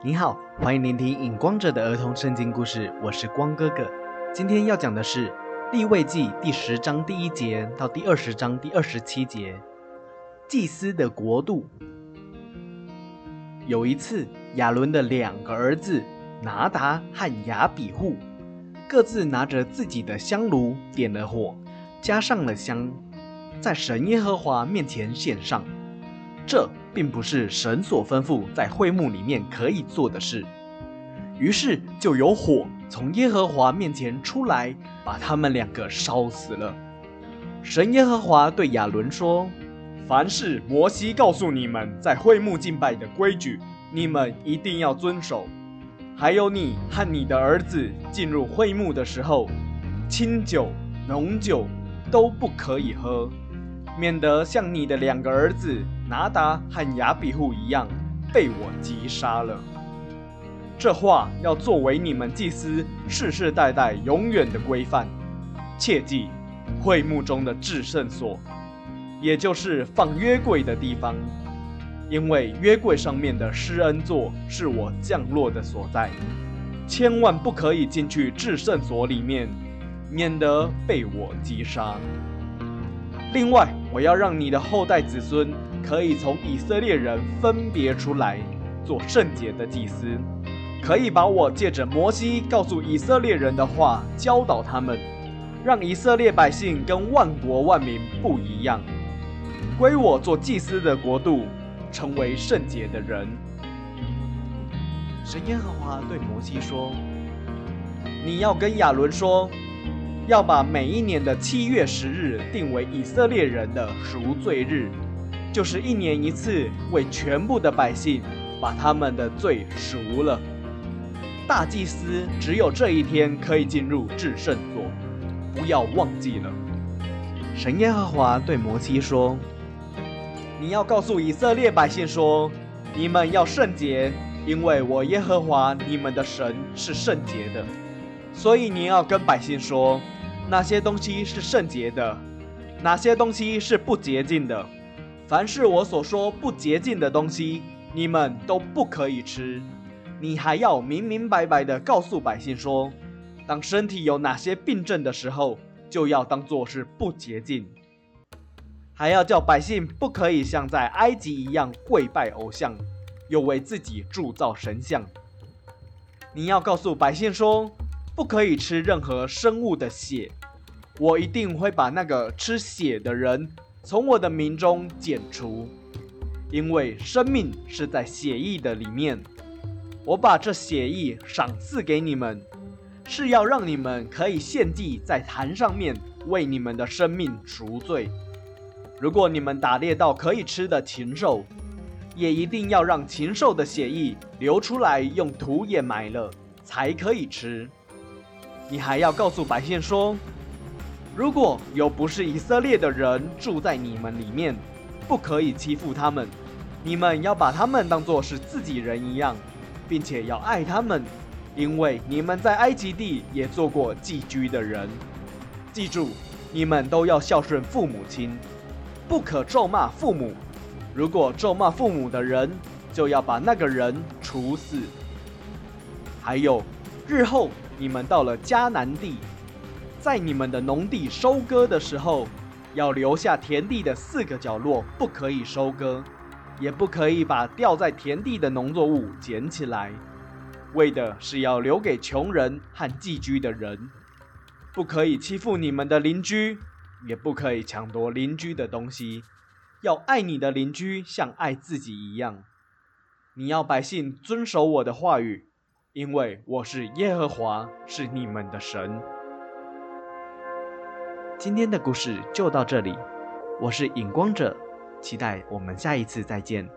你好，欢迎聆听《影光者》的儿童圣经故事，我是光哥哥。今天要讲的是《立位记》第十章第一节到第二十章第二十七节，祭司的国度。有一次，亚伦的两个儿子拿达和亚比户，各自拿着自己的香炉，点了火，加上了香，在神耶和华面前献上。这并不是神所吩咐在会幕里面可以做的事，于是就有火从耶和华面前出来，把他们两个烧死了。神耶和华对亚伦说：“凡是摩西告诉你们在会幕敬拜的规矩，你们一定要遵守。还有你和你的儿子进入会幕的时候，清酒、浓酒都不可以喝。”免得像你的两个儿子拿达和亚比户一样被我击杀了。这话要作为你们祭司世世代代永远的规范。切记，会幕中的至圣所，也就是放约柜的地方，因为约柜上面的施恩座是我降落的所在，千万不可以进去至圣所里面，免得被我击杀。另外，我要让你的后代子孙可以从以色列人分别出来，做圣洁的祭司，可以把我借着摩西告诉以色列人的话教导他们，让以色列百姓跟万国万民不一样，归我做祭司的国度，成为圣洁的人。神耶和华对摩西说：“你要跟亚伦说。”要把每一年的七月十日定为以色列人的赎罪日，就是一年一次为全部的百姓把他们的罪赎了。大祭司只有这一天可以进入至圣所，不要忘记了。神耶和华对摩西说：“你要告诉以色列百姓说，你们要圣洁，因为我耶和华你们的神是圣洁的。所以你要跟百姓说。”哪些东西是圣洁的，哪些东西是不洁净的？凡是我所说不洁净的东西，你们都不可以吃。你还要明明白白的告诉百姓说，当身体有哪些病症的时候，就要当做是不洁净。还要叫百姓不可以像在埃及一样跪拜偶像，又为自己铸造神像。你要告诉百姓说。不可以吃任何生物的血，我一定会把那个吃血的人从我的名中剪除，因为生命是在血液的里面。我把这血液赏赐给你们，是要让你们可以献祭在坛上面，为你们的生命赎罪。如果你们打猎到可以吃的禽兽，也一定要让禽兽的血液流出来，用土掩埋了，才可以吃。你还要告诉百姓说：如果有不是以色列的人住在你们里面，不可以欺负他们。你们要把他们当作是自己人一样，并且要爱他们，因为你们在埃及地也做过寄居的人。记住，你们都要孝顺父母亲，不可咒骂父母。如果咒骂父母的人，就要把那个人处死。还有，日后。你们到了迦南地，在你们的农地收割的时候，要留下田地的四个角落，不可以收割，也不可以把掉在田地的农作物捡起来，为的是要留给穷人和寄居的人。不可以欺负你们的邻居，也不可以抢夺邻居的东西，要爱你的邻居像爱自己一样。你要百姓遵守我的话语。因为我是耶和华，是你们的神。今天的故事就到这里，我是影光者，期待我们下一次再见。